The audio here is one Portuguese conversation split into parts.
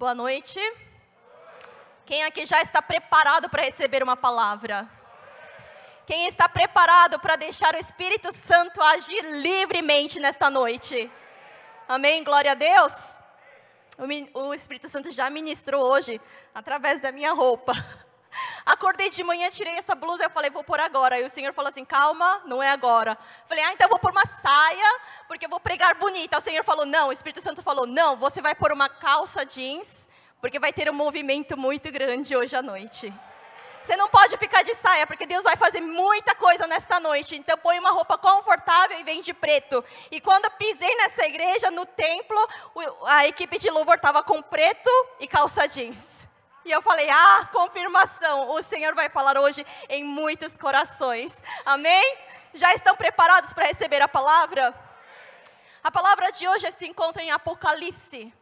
Boa noite. Quem aqui já está preparado para receber uma palavra? Quem está preparado para deixar o Espírito Santo agir livremente nesta noite? Amém? Glória a Deus. O Espírito Santo já ministrou hoje através da minha roupa. Acordei de manhã, tirei essa blusa, eu falei, vou pôr agora. E o Senhor falou assim, calma, não é agora. Falei, ah, então eu vou pôr uma saia, porque eu vou pregar bonita. O Senhor falou, não. O Espírito Santo falou, não, você vai pôr uma calça jeans, porque vai ter um movimento muito grande hoje à noite. Você não pode ficar de saia, porque Deus vai fazer muita coisa nesta noite. Então põe uma roupa confortável e vem de preto. E quando eu pisei nessa igreja, no templo, a equipe de louvor estava com preto e calça jeans. E eu falei, ah, confirmação, o Senhor vai falar hoje em muitos corações. Amém? Já estão preparados para receber a palavra? A palavra de hoje se encontra em Apocalipse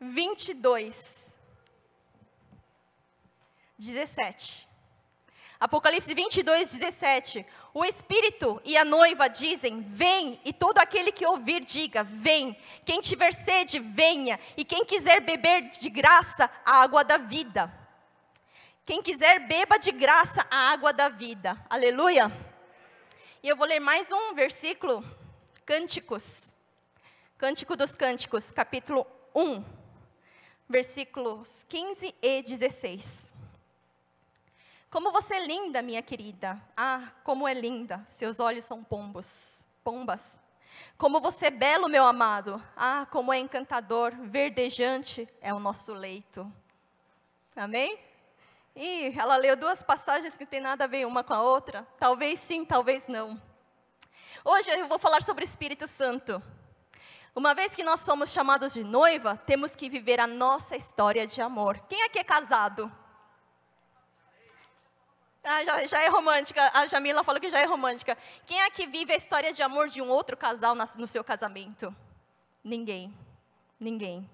22, 17. Apocalipse 22, 17. O Espírito e a noiva dizem: Vem, e todo aquele que ouvir, diga: Vem. Quem tiver sede, venha. E quem quiser beber de graça a água da vida. Quem quiser, beba de graça a água da vida. Aleluia. E eu vou ler mais um versículo, Cânticos. Cântico dos Cânticos, capítulo 1, versículos 15 e 16. Como você é linda, minha querida. Ah, como é linda. Seus olhos são pombos, pombas. Como você é belo, meu amado. Ah, como é encantador, verdejante é o nosso leito. Amém? E ela leu duas passagens que não tem nada a ver uma com a outra. Talvez sim, talvez não. Hoje eu vou falar sobre o Espírito Santo. Uma vez que nós somos chamados de noiva, temos que viver a nossa história de amor. Quem aqui é casado? Ah, já, já, é romântica. A Jamila falou que já é romântica. Quem é que vive a história de amor de um outro casal no seu casamento? Ninguém. Ninguém.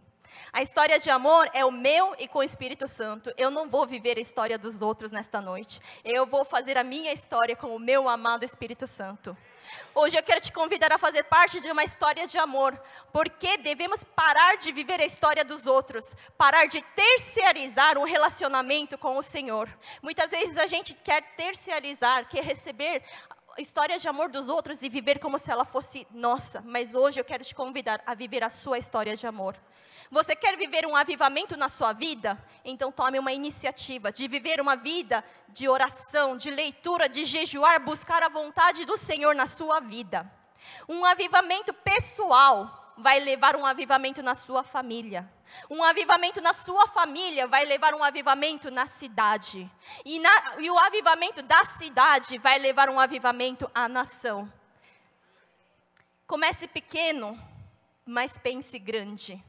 A história de amor é o meu e com o Espírito Santo. Eu não vou viver a história dos outros nesta noite. Eu vou fazer a minha história com o meu amado Espírito Santo. Hoje eu quero te convidar a fazer parte de uma história de amor, porque devemos parar de viver a história dos outros, parar de terciarizar um relacionamento com o Senhor. Muitas vezes a gente quer terciarizar, quer receber histórias de amor dos outros e viver como se ela fosse nossa, mas hoje eu quero te convidar a viver a sua história de amor. Você quer viver um avivamento na sua vida? Então tome uma iniciativa de viver uma vida de oração, de leitura, de jejuar, buscar a vontade do Senhor na sua vida. Um avivamento pessoal vai levar um avivamento na sua família. Um avivamento na sua família vai levar um avivamento na cidade. E, na, e o avivamento da cidade vai levar um avivamento à nação. Comece pequeno, mas pense grande.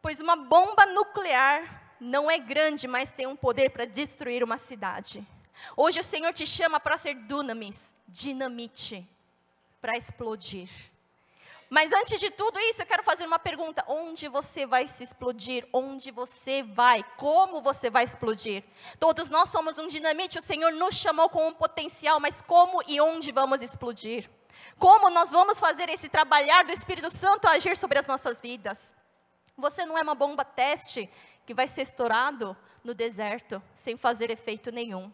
Pois uma bomba nuclear não é grande, mas tem um poder para destruir uma cidade. Hoje o Senhor te chama para ser dunamis, dinamite, para explodir. Mas antes de tudo isso, eu quero fazer uma pergunta: onde você vai se explodir? Onde você vai? Como você vai explodir? Todos nós somos um dinamite, o Senhor nos chamou com um potencial, mas como e onde vamos explodir? Como nós vamos fazer esse trabalhar do Espírito Santo agir sobre as nossas vidas? Você não é uma bomba teste que vai ser estourado no deserto sem fazer efeito nenhum.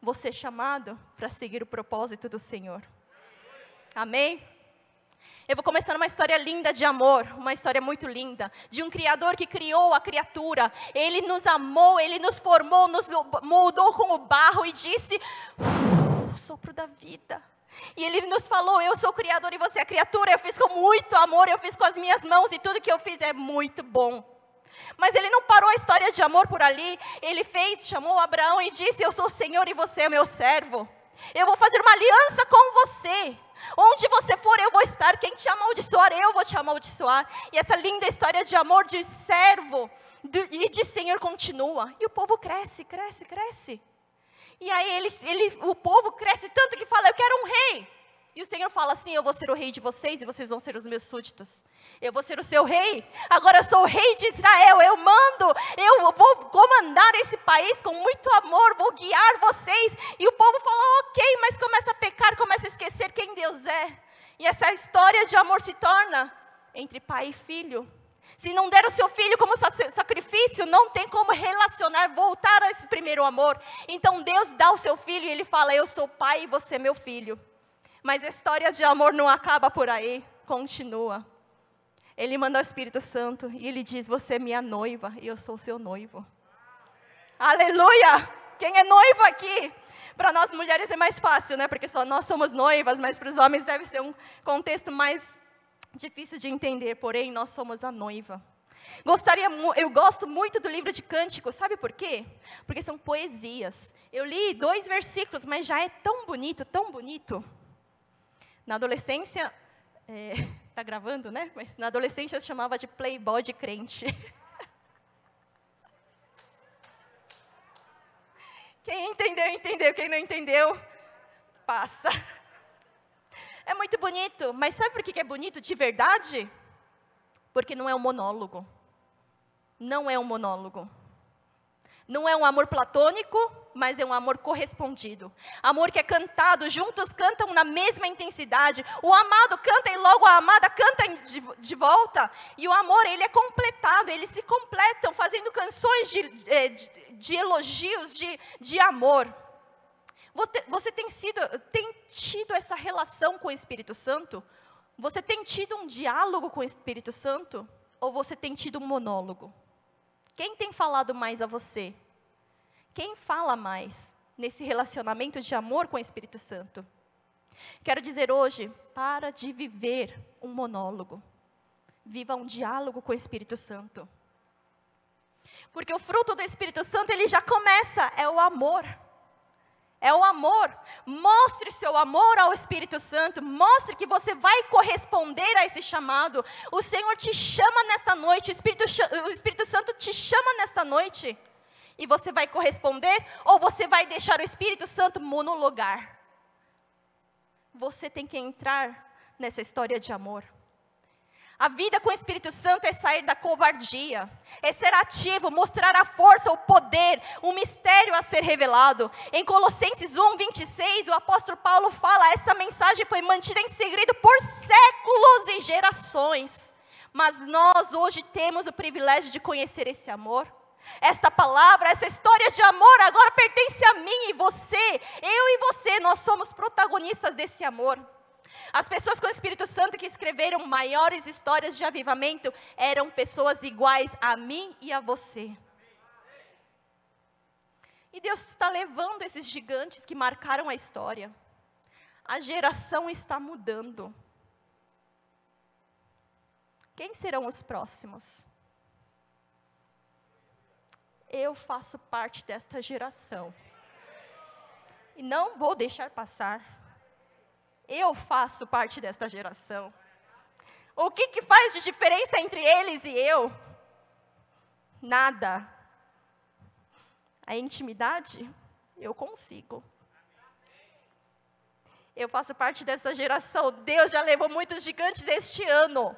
Você é chamado para seguir o propósito do Senhor. Amém? Eu vou começar uma história linda de amor, uma história muito linda, de um Criador que criou a criatura. Ele nos amou, ele nos formou, nos moldou com o barro e disse: sopro da vida. E ele nos falou: Eu sou o Criador e você é a criatura. Eu fiz com muito amor, eu fiz com as minhas mãos e tudo que eu fiz é muito bom. Mas ele não parou a história de amor por ali. Ele fez, chamou Abraão e disse: Eu sou o Senhor e você é meu servo. Eu vou fazer uma aliança com você. Onde você for, eu vou estar. Quem te amaldiçoar, eu vou te amaldiçoar. E essa linda história de amor de servo e de Senhor continua. E o povo cresce, cresce, cresce. E aí ele, ele, o povo cresce tanto que fala: Eu quero um rei. E o Senhor fala assim: Eu vou ser o rei de vocês e vocês vão ser os meus súditos. Eu vou ser o seu rei. Agora eu sou o rei de Israel. Eu mando. Eu vou comandar esse país com muito amor. Vou guiar vocês. E o povo fala: Ok, mas começa a pecar, começa a esquecer quem Deus é. E essa história de amor se torna entre pai e filho. Se não der o seu filho como sacrifício, não tem como relacionar, voltar a esse primeiro amor. Então Deus dá o seu filho e ele fala: Eu sou pai e você é meu filho. Mas a história de amor não acaba por aí, continua. Ele manda o Espírito Santo e ele diz: Você é minha noiva e eu sou seu noivo. Aleluia! Quem é noiva aqui? Para nós mulheres é mais fácil, né? Porque só nós somos noivas, mas para os homens deve ser um contexto mais difícil de entender. Porém, nós somos a noiva. Gostaria, eu gosto muito do livro de Cânticos, sabe por quê? Porque são poesias. Eu li dois versículos, mas já é tão bonito, tão bonito. Na adolescência, está é, gravando, né? Mas na adolescência se chamava de playboy de crente. Quem entendeu, entendeu. Quem não entendeu, passa. É muito bonito, mas sabe por que é bonito de verdade? Porque não é um monólogo. Não é um monólogo. Não é um amor platônico, mas é um amor correspondido. Amor que é cantado, juntos cantam na mesma intensidade. O amado canta e logo a amada canta de, de volta. E o amor, ele é completado, eles se completam, fazendo canções de, de, de elogios, de, de amor. Você, você tem, sido, tem tido essa relação com o Espírito Santo? Você tem tido um diálogo com o Espírito Santo? Ou você tem tido um monólogo? Quem tem falado mais a você? Quem fala mais nesse relacionamento de amor com o Espírito Santo? Quero dizer hoje, para de viver um monólogo. Viva um diálogo com o Espírito Santo. Porque o fruto do Espírito Santo, ele já começa, é o amor. É o amor. Mostre seu amor ao Espírito Santo. Mostre que você vai corresponder a esse chamado. O Senhor te chama nesta noite. O Espírito, o Espírito Santo te chama nesta noite. E você vai corresponder ou você vai deixar o Espírito Santo monologar? Você tem que entrar nessa história de amor. A vida com o Espírito Santo é sair da covardia, é ser ativo, mostrar a força, o poder, o mistério a ser revelado. Em Colossenses 1, 26, o apóstolo Paulo fala: essa mensagem foi mantida em segredo por séculos e gerações. Mas nós hoje temos o privilégio de conhecer esse amor. Esta palavra, essa história de amor agora pertence a mim e você. Eu e você, nós somos protagonistas desse amor. As pessoas com o Espírito Santo que escreveram maiores histórias de avivamento eram pessoas iguais a mim e a você. E Deus está levando esses gigantes que marcaram a história. A geração está mudando. Quem serão os próximos? Eu faço parte desta geração. E não vou deixar passar. Eu faço parte desta geração. O que, que faz de diferença entre eles e eu? Nada. A intimidade, eu consigo. Eu faço parte dessa geração. Deus já levou muitos gigantes este ano.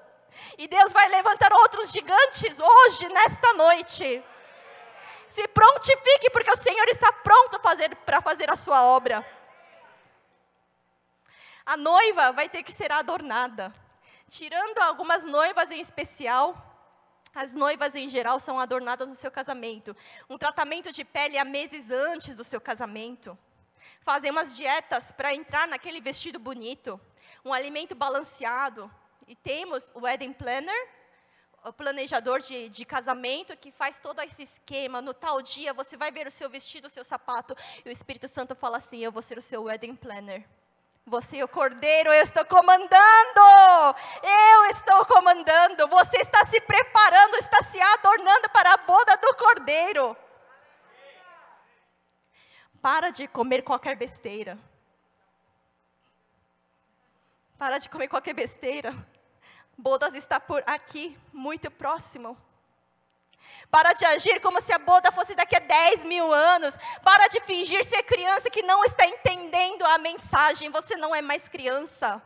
E Deus vai levantar outros gigantes hoje, nesta noite. Se prontifique, porque o Senhor está pronto para fazer a sua obra a noiva vai ter que ser adornada. Tirando algumas noivas em especial, as noivas em geral são adornadas no seu casamento. Um tratamento de pele há meses antes do seu casamento. Fazem umas dietas para entrar naquele vestido bonito. Um alimento balanceado. E temos o wedding planner, o planejador de, de, casamento que faz todo esse esquema. No tal dia você vai ver o seu vestido, o seu sapato. E o Espírito Santo fala assim: Eu vou ser o seu wedding planner. Você, o cordeiro, eu estou comandando. Eu estou comandando. Você está se preparando, está se adornando para a boda do cordeiro. Para de comer qualquer besteira. Para de comer qualquer besteira. Bodas está por aqui, muito próximo. Para de agir como se a boda fosse daqui a 10 mil anos. Para de fingir ser criança que não está entendendo a mensagem. Você não é mais criança.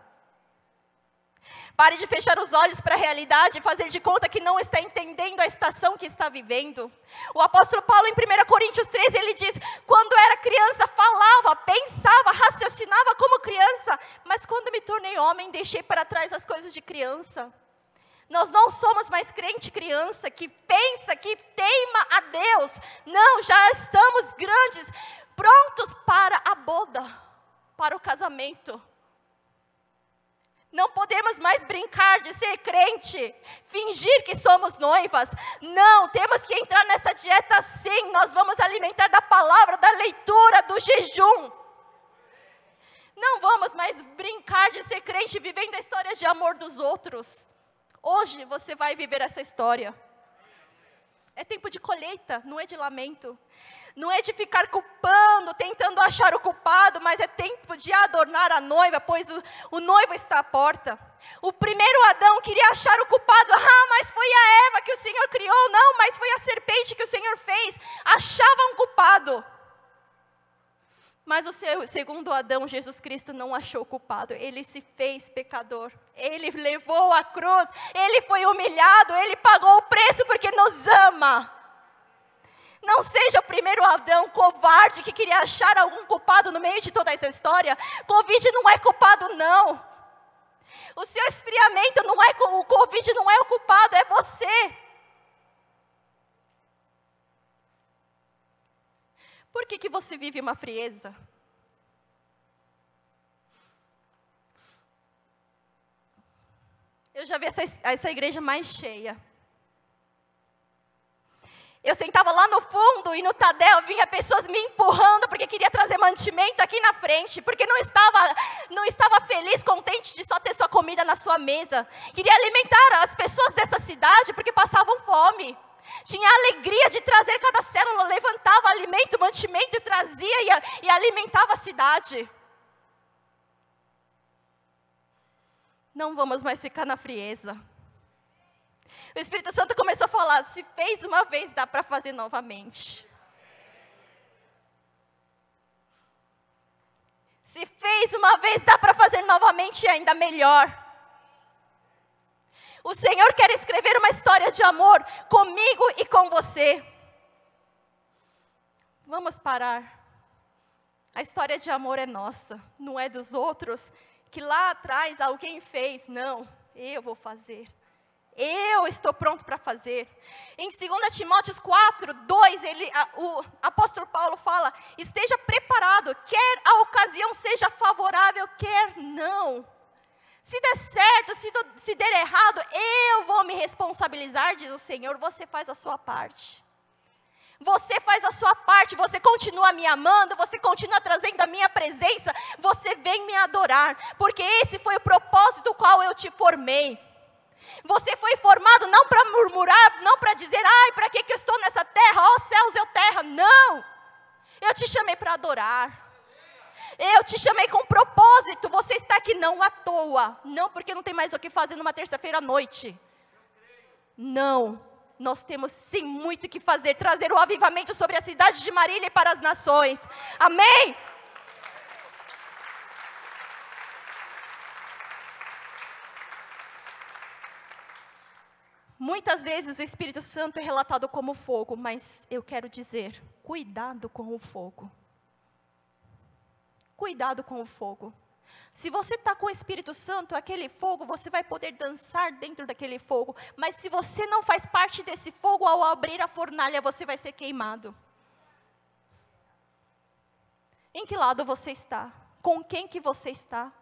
Pare de fechar os olhos para a realidade e fazer de conta que não está entendendo a estação que está vivendo. O apóstolo Paulo, em 1 Coríntios 13, ele diz: Quando era criança, falava, pensava, raciocinava como criança, mas quando me tornei homem, deixei para trás as coisas de criança. Nós não somos mais crente criança que pensa, que teima a Deus. Não, já estamos grandes, prontos para a boda, para o casamento. Não podemos mais brincar de ser crente, fingir que somos noivas. Não, temos que entrar nessa dieta sim. Nós vamos alimentar da palavra, da leitura, do jejum. Não vamos mais brincar de ser crente vivendo a história de amor dos outros. Hoje você vai viver essa história. É tempo de colheita, não é de lamento. Não é de ficar culpando, tentando achar o culpado, mas é tempo de adornar a noiva, pois o, o noivo está à porta. O primeiro Adão queria achar o culpado, ah, mas foi a Eva que o Senhor criou, não, mas foi a serpente que o Senhor fez. Achava um culpado. Mas o seu, segundo Adão, Jesus Cristo não achou culpado, ele se fez pecador, ele levou a cruz, ele foi humilhado, ele pagou o preço porque nos ama. Não seja o primeiro Adão covarde que queria achar algum culpado no meio de toda essa história. Covid não é culpado, não. O seu esfriamento não é o Covid não é o culpado, é você. Por que, que você vive uma frieza? Eu já vi essa, essa igreja mais cheia. Eu sentava lá no fundo e no Tadel vinha pessoas me empurrando porque queria trazer mantimento aqui na frente, porque não estava, não estava feliz, contente de só ter sua comida na sua mesa. Queria alimentar as pessoas dessa cidade porque passavam fome. Tinha a alegria de trazer cada célula, levantava alimento, mantimento trazia e, e alimentava a cidade. Não vamos mais ficar na frieza. O Espírito Santo começou a falar: se fez uma vez, dá para fazer novamente. Se fez uma vez, dá para fazer novamente e ainda melhor. O Senhor quer escrever uma história de amor comigo e com você. Vamos parar. A história de amor é nossa, não é dos outros, que lá atrás alguém fez. Não, eu vou fazer. Eu estou pronto para fazer. Em 2 Timóteo 4, 2, ele, a, o apóstolo Paulo fala: esteja preparado, quer a ocasião seja favorável, quer não. Se der certo, se, do, se der errado, eu vou me responsabilizar, diz o Senhor, você faz a sua parte. Você faz a sua parte, você continua me amando, você continua trazendo a minha presença, você vem me adorar, porque esse foi o propósito qual eu te formei. Você foi formado não para murmurar, não para dizer, ai, para que, que eu estou nessa terra? Ó oh, céus, eu terra. Não! Eu te chamei para adorar. Eu te chamei com propósito. Você está aqui não à toa. Não porque não tem mais o que fazer numa terça-feira à noite. Não. Nós temos sim muito o que fazer. Trazer o avivamento sobre a cidade de Marília e para as nações. Amém? Muitas vezes o Espírito Santo é relatado como fogo, mas eu quero dizer, cuidado com o fogo. Cuidado com o fogo. Se você está com o Espírito Santo, aquele fogo, você vai poder dançar dentro daquele fogo. Mas se você não faz parte desse fogo, ao abrir a fornalha, você vai ser queimado. Em que lado você está? Com quem que você está?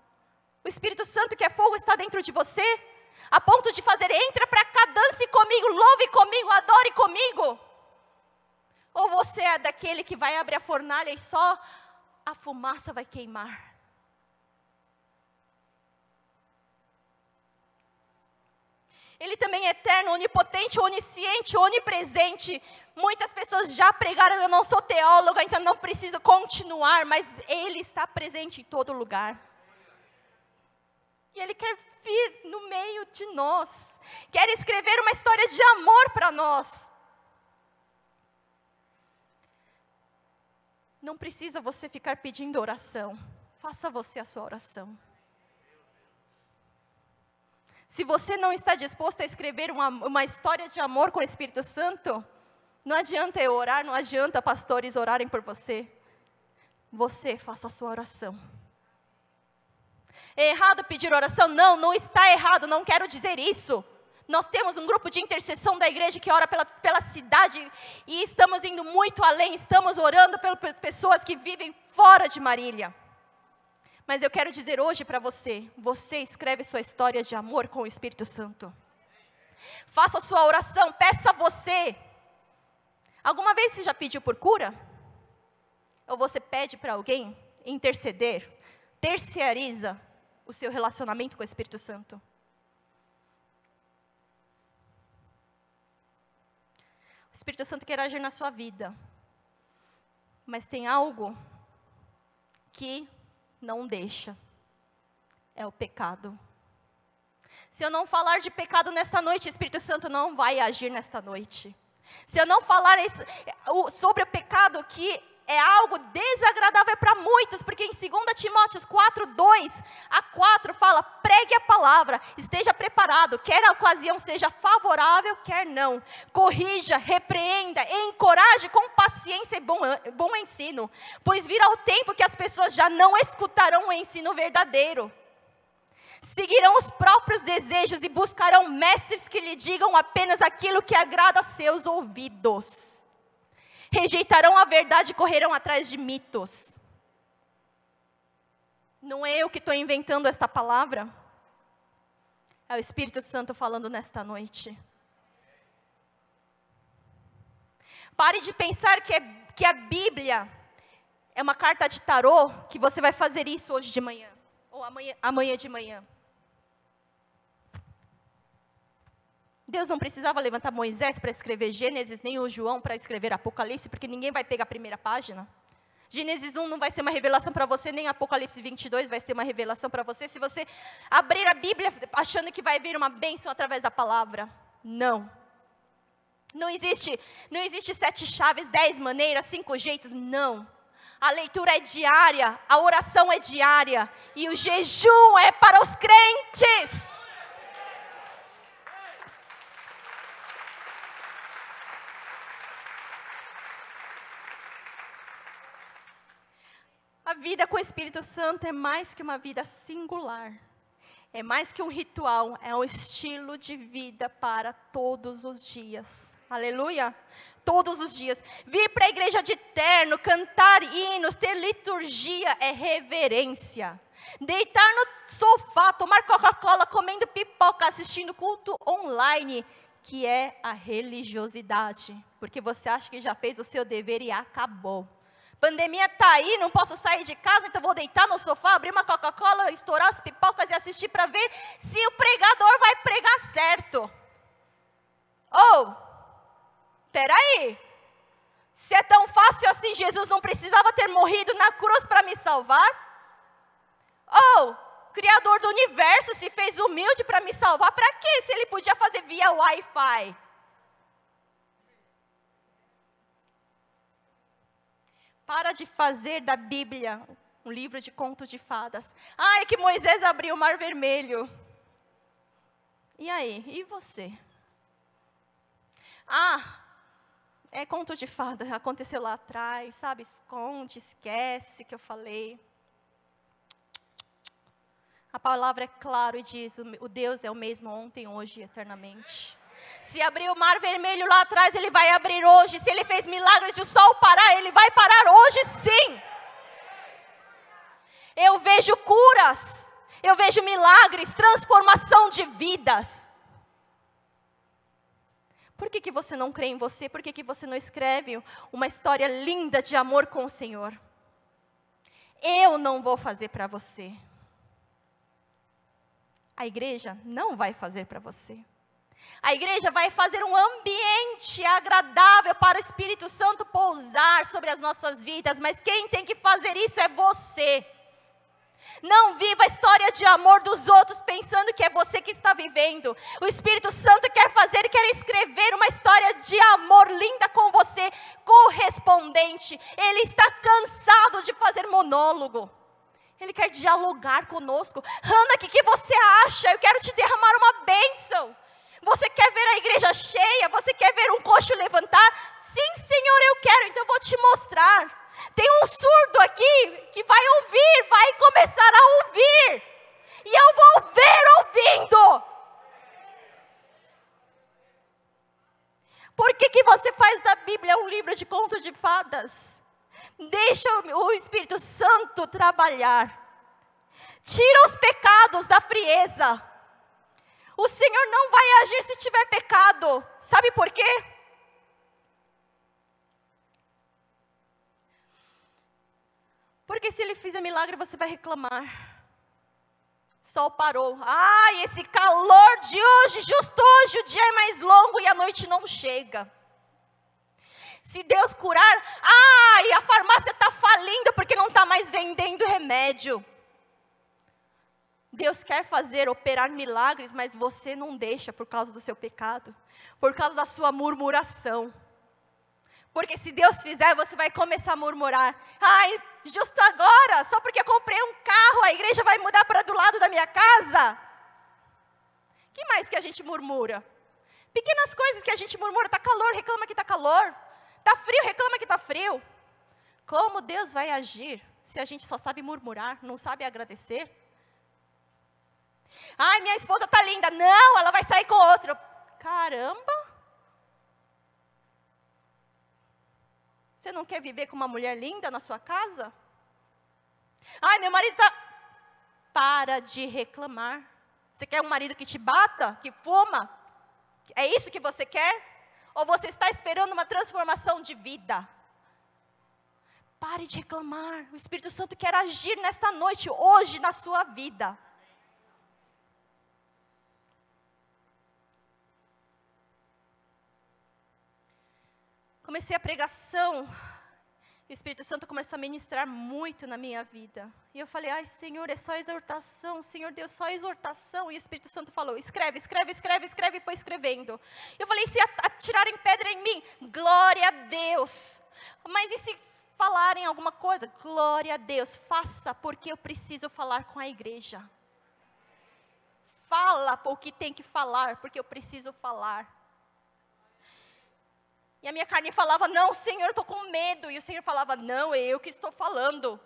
O Espírito Santo, que é fogo, está dentro de você? a ponto de fazer, entra para cá, dance comigo, louve comigo, adore comigo? Ou você é daquele que vai abrir a fornalha e só a fumaça vai queimar? Ele também é eterno, onipotente, onisciente, onipresente. Muitas pessoas já pregaram, eu não sou teóloga, então não preciso continuar, mas Ele está presente em todo lugar. E Ele quer vir no meio de nós, quer escrever uma história de amor para nós. Não precisa você ficar pedindo oração, faça você a sua oração. Se você não está disposto a escrever uma, uma história de amor com o Espírito Santo, não adianta eu orar, não adianta pastores orarem por você. Você faça a sua oração. É errado pedir oração? Não, não está errado, não quero dizer isso. Nós temos um grupo de intercessão da igreja que ora pela, pela cidade e estamos indo muito além, estamos orando pelas pessoas que vivem fora de Marília. Mas eu quero dizer hoje para você: você escreve sua história de amor com o Espírito Santo. Faça sua oração, peça a você. Alguma vez você já pediu por cura? Ou você pede para alguém interceder? Terciariza o seu relacionamento com o Espírito Santo. Espírito Santo quer agir na sua vida. Mas tem algo que não deixa. É o pecado. Se eu não falar de pecado nesta noite, o Espírito Santo não vai agir nesta noite. Se eu não falar sobre o pecado que é algo desagradável para muitos, porque em 2 Timóteo 4, 2 a 4 fala: pregue a palavra, esteja preparado, quer a ocasião seja favorável, quer não. Corrija, repreenda, encoraje com paciência e bom, bom ensino, pois virá o tempo que as pessoas já não escutarão o ensino verdadeiro. Seguirão os próprios desejos e buscarão mestres que lhe digam apenas aquilo que agrada a seus ouvidos rejeitarão a verdade e correrão atrás de mitos. Não é eu que estou inventando esta palavra, é o Espírito Santo falando nesta noite. Pare de pensar que, é, que a Bíblia é uma carta de tarô, que você vai fazer isso hoje de manhã, ou amanhã, amanhã de manhã. Deus não precisava levantar Moisés para escrever Gênesis, nem o João para escrever Apocalipse, porque ninguém vai pegar a primeira página. Gênesis 1 não vai ser uma revelação para você, nem Apocalipse 22 vai ser uma revelação para você, se você abrir a Bíblia achando que vai vir uma bênção através da palavra. Não. Não existe, não existe sete chaves, dez maneiras, cinco jeitos, não. A leitura é diária, a oração é diária e o jejum é para os crentes. Vida com o Espírito Santo é mais que uma vida singular. É mais que um ritual, é um estilo de vida para todos os dias. Aleluia! Todos os dias. Vir para a igreja de terno, cantar hinos, ter liturgia é reverência. Deitar no sofá, tomar Coca-Cola, comendo pipoca, assistindo culto online, que é a religiosidade. Porque você acha que já fez o seu dever e acabou. Pandemia está aí, não posso sair de casa, então vou deitar no sofá, abrir uma Coca-Cola, estourar as pipocas e assistir para ver se o pregador vai pregar certo. Ou, oh, peraí, se é tão fácil assim, Jesus não precisava ter morrido na cruz para me salvar? Ou, oh, Criador do universo se fez humilde para me salvar, para quê? Se ele podia fazer via Wi-Fi? Para de fazer da Bíblia um livro de contos de fadas. Ai, que Moisés abriu o mar vermelho. E aí? E você? Ah, é conto de fada, aconteceu lá atrás, sabe? Esconde, esquece que eu falei. A palavra é claro e diz: o Deus é o mesmo ontem, hoje e eternamente. Se abriu o mar vermelho lá atrás, ele vai abrir hoje. Se ele fez milagres de sol parar, ele vai parar hoje sim. Eu vejo curas, eu vejo milagres, transformação de vidas. Por que, que você não crê em você? Por que, que você não escreve uma história linda de amor com o Senhor? Eu não vou fazer para você. A igreja não vai fazer para você. A igreja vai fazer um ambiente agradável para o Espírito Santo pousar sobre as nossas vidas, mas quem tem que fazer isso é você. Não viva a história de amor dos outros pensando que é você que está vivendo. O Espírito Santo quer fazer quer escrever uma história de amor linda com você, correspondente. Ele está cansado de fazer monólogo. Ele quer dialogar conosco. Hanna, o que, que você acha? Eu quero te derramar uma bênção. Você quer ver a igreja cheia? Você quer ver um coxo levantar? Sim, Senhor, eu quero, então eu vou te mostrar. Tem um surdo aqui que vai ouvir, vai começar a ouvir. E eu vou ver ouvindo. você faz da Bíblia um livro de contos de fadas. Deixa o Espírito Santo trabalhar. Tira os pecados da frieza. O Senhor não vai agir se tiver pecado. Sabe por quê? Porque se ele fizer milagre, você vai reclamar. Sol parou. Ai, esse calor de hoje, justo hoje, o dia é mais longo e a noite não chega. Se Deus curar, ai, a farmácia está falindo porque não está mais vendendo remédio. Deus quer fazer, operar milagres, mas você não deixa por causa do seu pecado, por causa da sua murmuração. Porque se Deus fizer, você vai começar a murmurar. Ai, justo agora, só porque eu comprei um carro, a igreja vai mudar para do lado da minha casa? que mais que a gente murmura? Pequenas coisas que a gente murmura. Está calor, reclama que está calor. Está frio, reclama que está frio. Como Deus vai agir se a gente só sabe murmurar, não sabe agradecer? Ai, minha esposa está linda. Não, ela vai sair com outro. Caramba! Você não quer viver com uma mulher linda na sua casa? Ai, meu marido está. Para de reclamar. Você quer um marido que te bata, que fuma? É isso que você quer? Ou você está esperando uma transformação de vida? Pare de reclamar. O Espírito Santo quer agir nesta noite, hoje, na sua vida. Comecei a pregação, o Espírito Santo começou a ministrar muito na minha vida. E eu falei, ai Senhor, é só exortação, Senhor Deus, só exortação. E o Espírito Santo falou, escreve, escreve, escreve, escreve, e foi escrevendo. Eu falei, se atirarem pedra em mim, glória a Deus. Mas e se falarem alguma coisa? Glória a Deus, faça, porque eu preciso falar com a igreja. Fala o que tem que falar, porque eu preciso falar. E a minha carne falava: Não, Senhor, eu estou com medo. E o Senhor falava: Não, é eu que estou falando.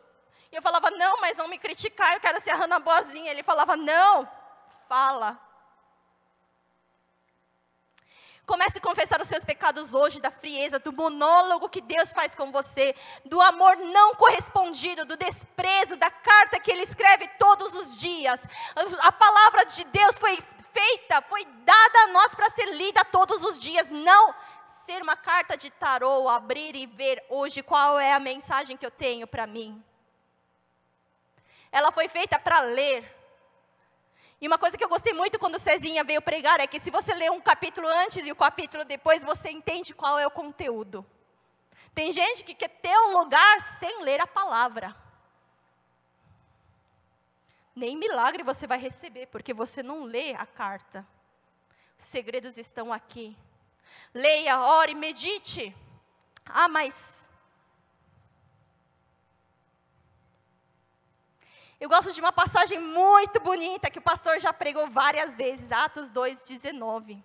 E eu falava: Não, mas vão me criticar, eu quero ser a Hannah boazinha. Ele falava: Não, fala. Comece a confessar os seus pecados hoje, da frieza, do monólogo que Deus faz com você, do amor não correspondido, do desprezo, da carta que Ele escreve todos os dias. A palavra de Deus foi feita, foi dada a nós para ser lida todos os dias. Não ser uma carta de tarô, abrir e ver hoje qual é a mensagem que eu tenho para mim. Ela foi feita para ler. E uma coisa que eu gostei muito quando Cezinha veio pregar é que se você lê um capítulo antes e o um capítulo depois, você entende qual é o conteúdo. Tem gente que quer ter um lugar sem ler a palavra. Nem milagre você vai receber, porque você não lê a carta. Os segredos estão aqui. Leia, ore, medite. Ah, mas. Eu gosto de uma passagem muito bonita que o pastor já pregou várias vezes, Atos 2, 19.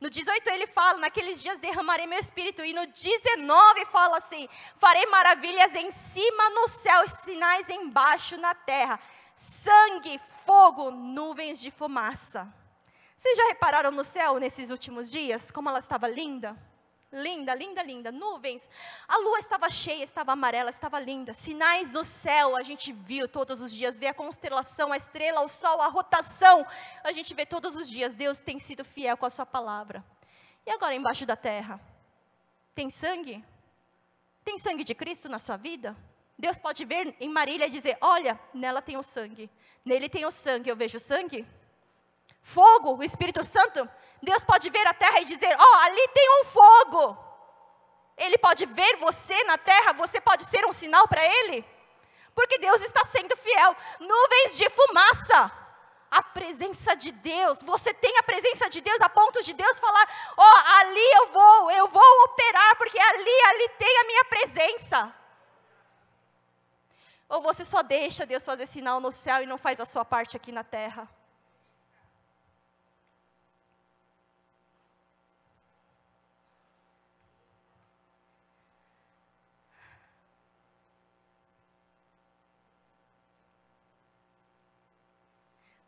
No 18 ele fala: Naqueles dias derramarei meu espírito. E no 19 fala assim: Farei maravilhas em cima no céu, sinais embaixo na terra, sangue, fogo, nuvens de fumaça. Vocês já repararam no céu nesses últimos dias? Como ela estava linda? Linda, linda, linda. Nuvens. A lua estava cheia, estava amarela, estava linda. Sinais no céu a gente viu todos os dias. Vê a constelação, a estrela, o sol, a rotação. A gente vê todos os dias. Deus tem sido fiel com a sua palavra. E agora embaixo da terra? Tem sangue? Tem sangue de Cristo na sua vida? Deus pode ver em Marília e dizer: Olha, nela tem o sangue. Nele tem o sangue. Eu vejo sangue? Fogo, o Espírito Santo, Deus pode ver a terra e dizer: Ó, oh, ali tem um fogo. Ele pode ver você na terra, você pode ser um sinal para ele. Porque Deus está sendo fiel. Nuvens de fumaça. A presença de Deus. Você tem a presença de Deus a ponto de Deus falar: Ó, oh, ali eu vou, eu vou operar, porque ali, ali tem a minha presença. Ou você só deixa Deus fazer sinal no céu e não faz a sua parte aqui na terra?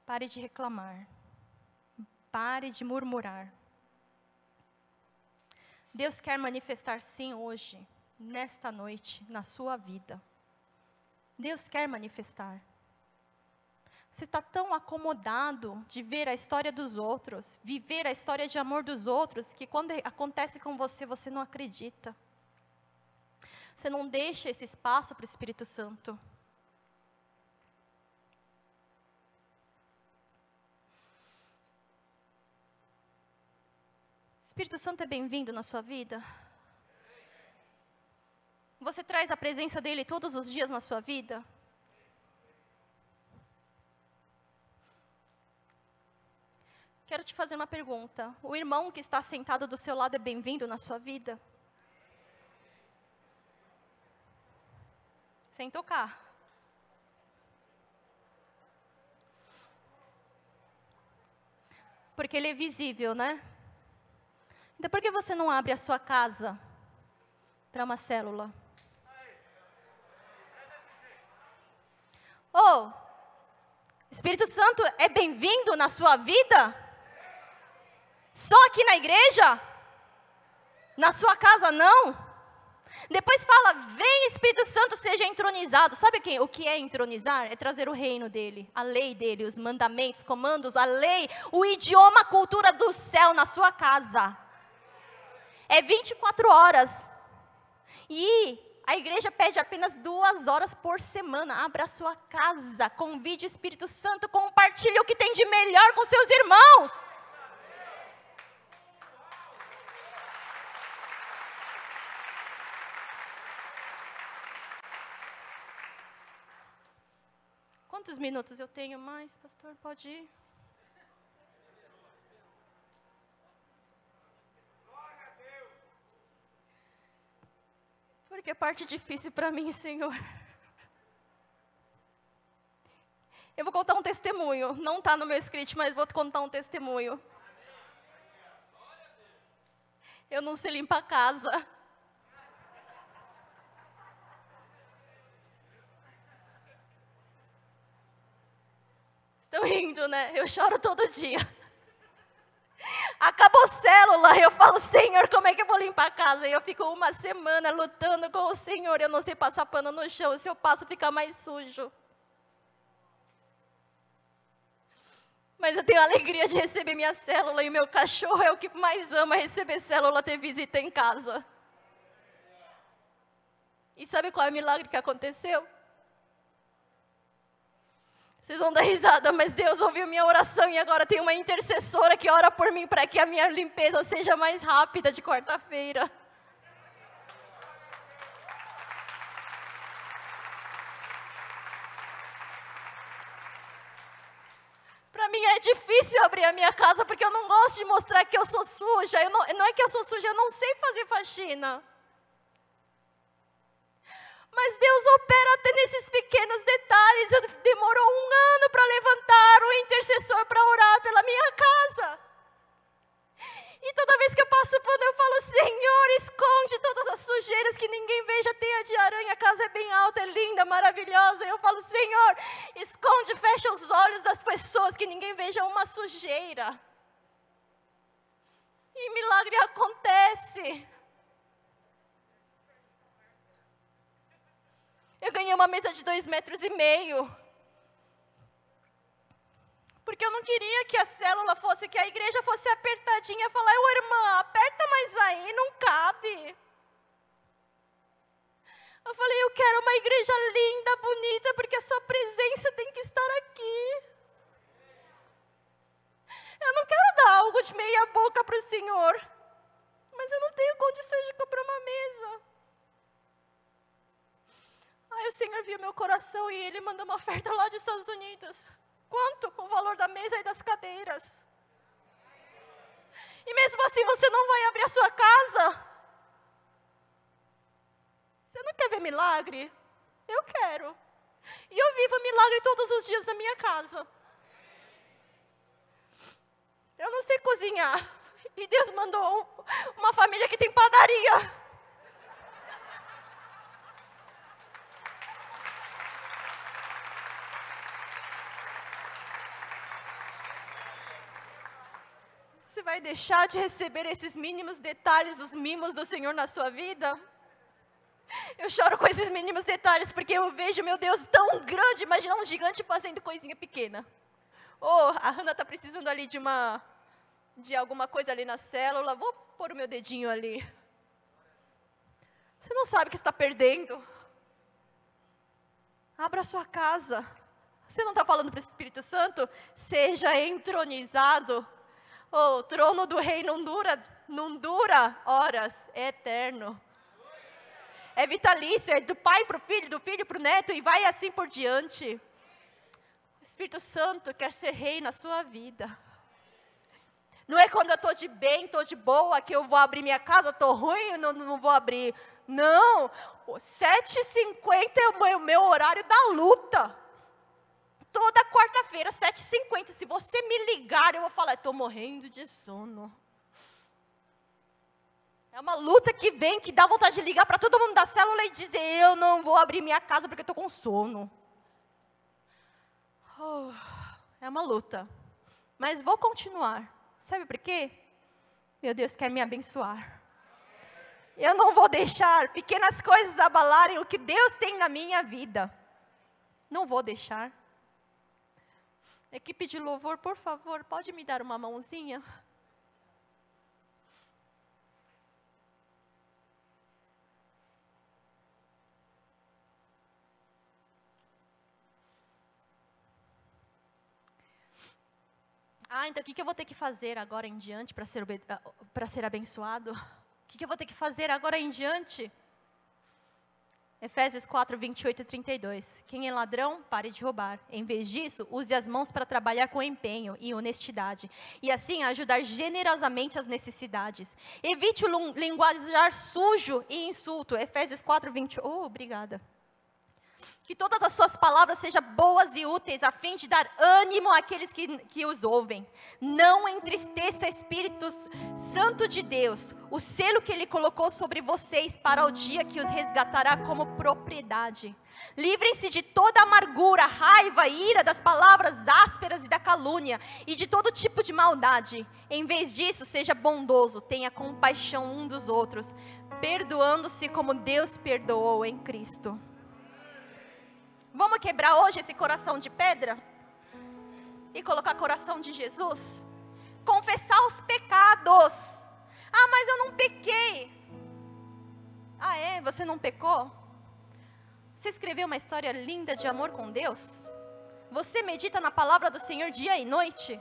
Pare de reclamar. Pare de murmurar. Deus quer manifestar sim hoje, nesta noite, na sua vida. Deus quer manifestar. Você está tão acomodado de ver a história dos outros, viver a história de amor dos outros, que quando acontece com você, você não acredita. Você não deixa esse espaço para o Espírito Santo. Espírito Santo é bem-vindo na sua vida? Você traz a presença dele todos os dias na sua vida? Quero te fazer uma pergunta. O irmão que está sentado do seu lado é bem-vindo na sua vida? Sem tocar. Porque ele é visível, né? Então por que você não abre a sua casa para uma célula? Oh, Espírito Santo é bem-vindo na sua vida? Só aqui na igreja? Na sua casa não? Depois fala, vem Espírito Santo seja entronizado. Sabe quem, o que é entronizar? É trazer o reino dele, a lei dele, os mandamentos, comandos, a lei, o idioma, a cultura do céu na sua casa. É 24 horas. E a igreja pede apenas duas horas por semana. Abra a sua casa, convide o Espírito Santo, compartilhe o que tem de melhor com seus irmãos. Quantos minutos eu tenho mais, pastor? Pode ir. Porque a parte difícil para mim, Senhor. Eu vou contar um testemunho. Não está no meu script, mas vou contar um testemunho. Eu não sei limpar a casa. Estão rindo, né? Eu choro todo dia. Acabou célula, eu falo, Senhor, como é que eu vou limpar a casa? E eu fico uma semana lutando com o Senhor, eu não sei passar pano no chão, se eu passo fica mais sujo. Mas eu tenho a alegria de receber minha célula e meu cachorro é o que mais ama receber célula, ter visita em casa. E sabe qual é o milagre que aconteceu? Vocês vão dar risada, mas Deus ouviu minha oração e agora tem uma intercessora que ora por mim para que a minha limpeza seja mais rápida de quarta-feira. Para mim é difícil abrir a minha casa porque eu não gosto de mostrar que eu sou suja. Eu não, não é que eu sou suja, eu não sei fazer faxina. Mas Deus opera até nesses pequenos detalhes. Demorou um ano para levantar um intercessor para orar pela minha casa. E toda vez que eu passo por eu falo, Senhor, esconde todas as sujeiras que ninguém veja, teia de aranha, a casa é bem alta, é linda, maravilhosa. Eu falo, Senhor, esconde, fecha os olhos das pessoas, que ninguém veja uma sujeira. E milagre acontece. Eu ganhei uma mesa de dois metros e meio. Porque eu não queria que a célula fosse, que a igreja fosse apertadinha, falar, ô irmã, aperta mais aí, não cabe. Eu falei, eu quero uma igreja linda, bonita, porque a sua presença tem que estar aqui. Eu não quero dar algo de meia boca para o Senhor, mas eu não tenho condições de comprar uma mesa. Aí o Senhor viu meu coração e Ele mandou uma oferta lá dos Estados Unidos. Quanto? O valor da mesa e das cadeiras. E mesmo assim você não vai abrir a sua casa? Você não quer ver milagre? Eu quero. E eu vivo milagre todos os dias na minha casa. Eu não sei cozinhar. E Deus mandou uma família que tem padaria. Você vai deixar de receber esses mínimos detalhes, os mimos do Senhor na sua vida? Eu choro com esses mínimos detalhes porque eu vejo, meu Deus, tão grande. Imagina um gigante fazendo coisinha pequena. Oh, a Hannah está precisando ali de uma, de alguma coisa ali na célula. Vou pôr o meu dedinho ali. Você não sabe o que está perdendo. Abra a sua casa. Você não está falando para o Espírito Santo? Seja entronizado. O trono do rei não dura, não dura horas, é eterno. É vitalício, é do pai para o filho, do filho para o neto e vai assim por diante. O Espírito Santo quer ser rei na sua vida. Não é quando eu estou de bem, estou de boa, que eu vou abrir minha casa, estou ruim, não, não vou abrir. Não, 7h50 é o meu, meu horário da luta. Toda quarta-feira, 7h50, se você me ligar, eu vou falar, estou morrendo de sono. É uma luta que vem, que dá vontade de ligar para todo mundo da célula e dizer, eu não vou abrir minha casa porque estou com sono. Oh, é uma luta. Mas vou continuar. Sabe por quê? Meu Deus quer me abençoar. Eu não vou deixar pequenas coisas abalarem o que Deus tem na minha vida. Não vou deixar. Equipe de louvor, por favor, pode me dar uma mãozinha? Ah, então o que, eu vou ter que fazer agora em diante para ser, ah, ser abençoado? O que eu vou ter que fazer agora em diante? Efésios 4, 28 e 32. Quem é ladrão, pare de roubar. Em vez disso, use as mãos para trabalhar com empenho e honestidade. E assim ajudar generosamente as necessidades. Evite o linguajar sujo e insulto. Efésios 4, 20. Oh, obrigada. Que todas as suas palavras sejam boas e úteis, a fim de dar ânimo àqueles que, que os ouvem. Não entristeça Espírito Santo de Deus, o selo que Ele colocou sobre vocês para o dia que os resgatará como propriedade. Livrem-se de toda amargura, raiva, ira, das palavras ásperas e da calúnia, e de todo tipo de maldade. Em vez disso, seja bondoso, tenha compaixão um dos outros, perdoando-se como Deus perdoou em Cristo. Vamos quebrar hoje esse coração de pedra? E colocar coração de Jesus? Confessar os pecados. Ah, mas eu não pequei. Ah, é? Você não pecou? Você escreveu uma história linda de amor com Deus? Você medita na palavra do Senhor dia e noite?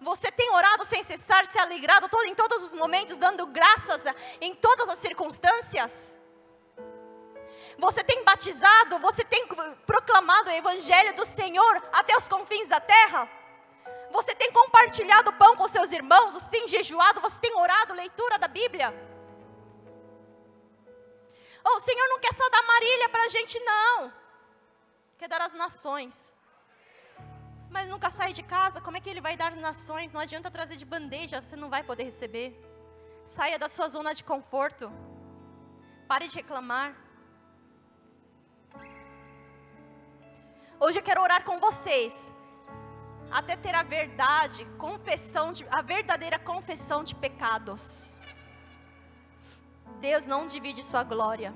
Você tem orado sem cessar, se alegrado todo, em todos os momentos, dando graças em todas as circunstâncias? Você tem batizado, você tem proclamado o evangelho do Senhor até os confins da terra? Você tem compartilhado pão com seus irmãos? Você tem jejuado? Você tem orado, leitura da Bíblia? Oh, o Senhor não quer só dar marília para a gente, não. Quer dar às nações. Mas nunca sai de casa, como é que Ele vai dar às nações? Não adianta trazer de bandeja, você não vai poder receber. Saia da sua zona de conforto. Pare de reclamar. Hoje eu quero orar com vocês. Até ter a verdade, confissão de, a verdadeira confissão de pecados. Deus não divide sua glória.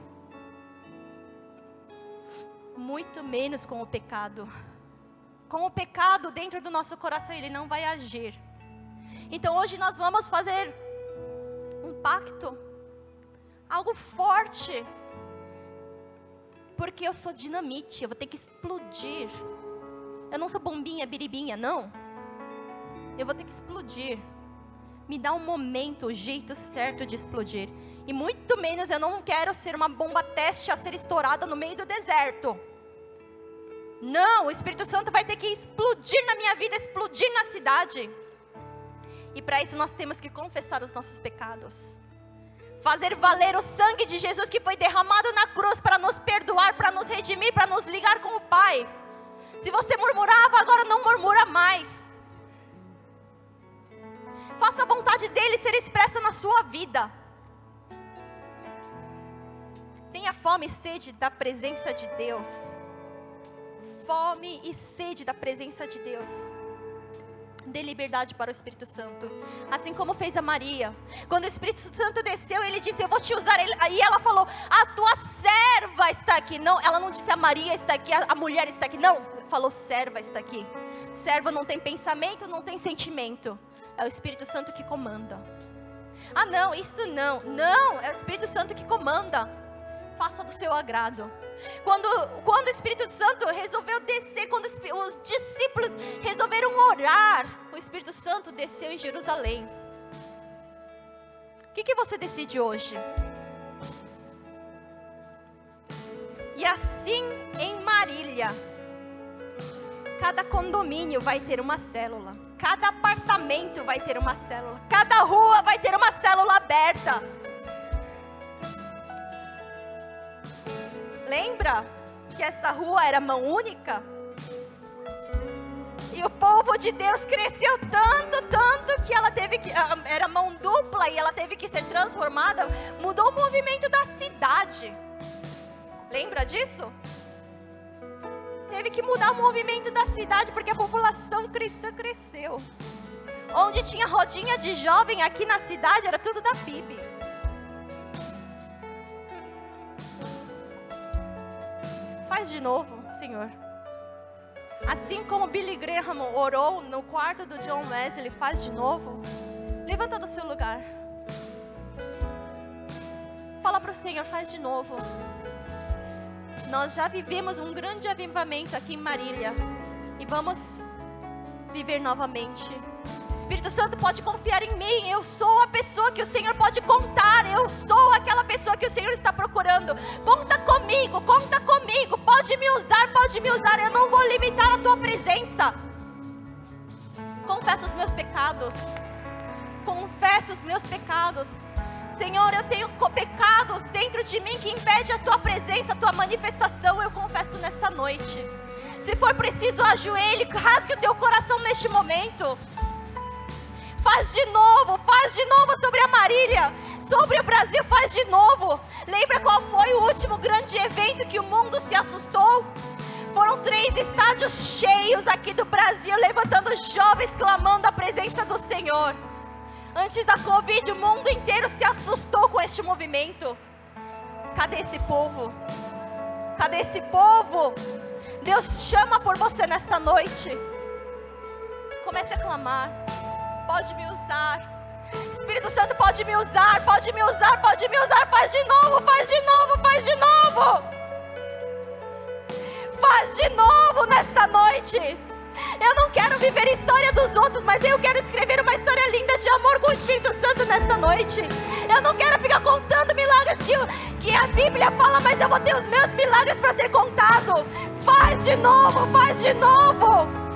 Muito menos com o pecado. Com o pecado dentro do nosso coração, ele não vai agir. Então hoje nós vamos fazer um pacto, algo forte porque eu sou dinamite, eu vou ter que explodir. Eu não sou bombinha, biribinha, não. Eu vou ter que explodir. Me dá um momento, o jeito certo de explodir. E muito menos eu não quero ser uma bomba teste a ser estourada no meio do deserto. Não, o Espírito Santo vai ter que explodir na minha vida, explodir na cidade. E para isso nós temos que confessar os nossos pecados fazer valer o sangue de Jesus que foi derramado na cruz para nos perdoar, para nos redimir, para nos ligar com o Pai. Se você murmurava, agora não murmura mais. Faça a vontade dele ser expressa na sua vida. Tenha fome e sede da presença de Deus. Fome e sede da presença de Deus. Dê liberdade para o Espírito Santo. Assim como fez a Maria. Quando o Espírito Santo desceu, ele disse: Eu vou te usar. Aí ela falou: A tua serva está aqui. Não, ela não disse a Maria está aqui, a mulher está aqui. Não, falou: serva está aqui. Servo não tem pensamento, não tem sentimento. É o Espírito Santo que comanda. Ah, não, isso não. Não, é o Espírito Santo que comanda. Faça do seu agrado. Quando, quando o Espírito Santo resolveu descer, quando os, os discípulos resolveram orar, o Espírito Santo desceu em Jerusalém. O que, que você decide hoje? E assim em Marília, cada condomínio vai ter uma célula, cada apartamento vai ter uma célula, cada rua vai ter uma célula aberta. Lembra que essa rua era mão única? E o povo de Deus cresceu tanto, tanto que ela teve que ah, era mão dupla e ela teve que ser transformada, mudou o movimento da cidade. Lembra disso? Teve que mudar o movimento da cidade porque a população cristã cresceu. Onde tinha rodinha de jovem aqui na cidade era tudo da PIB. Faz de novo, Senhor. Assim como Billy Graham orou no quarto do John Wesley, faz de novo. Levanta do seu lugar. Fala para o Senhor, faz de novo. Nós já vivemos um grande avivamento aqui em Marília. E vamos viver novamente. Espírito Santo pode confiar em mim. Eu sou a pessoa que o Senhor pode contar. Eu sou aquela pessoa que o Senhor está procurando. Conta comigo, conta comigo. Pode me usar, pode me usar. Eu não vou limitar a tua presença. Confesso os meus pecados. Confesso os meus pecados. Senhor, eu tenho pecados dentro de mim que impede a tua presença, a tua manifestação. Eu confesso nesta noite. Se for preciso, ajoelhe, rasgue o teu coração neste momento. Faz de novo, faz de novo sobre a Marília, sobre o Brasil, faz de novo. Lembra qual foi o último grande evento que o mundo se assustou? Foram três estádios cheios aqui do Brasil, levantando jovens clamando a presença do Senhor. Antes da Covid, o mundo inteiro se assustou com este movimento. Cadê esse povo? Cadê esse povo? Deus chama por você nesta noite. Comece a clamar pode me usar. Espírito Santo pode me usar, pode me usar, pode me usar. Faz de novo, faz de novo, faz de novo. Faz de novo nesta noite. Eu não quero viver a história dos outros, mas eu quero escrever uma história linda de amor com o Espírito Santo nesta noite. Eu não quero ficar contando milagres que, que a Bíblia fala, mas eu vou ter os meus milagres para ser contado. Faz de novo, faz de novo.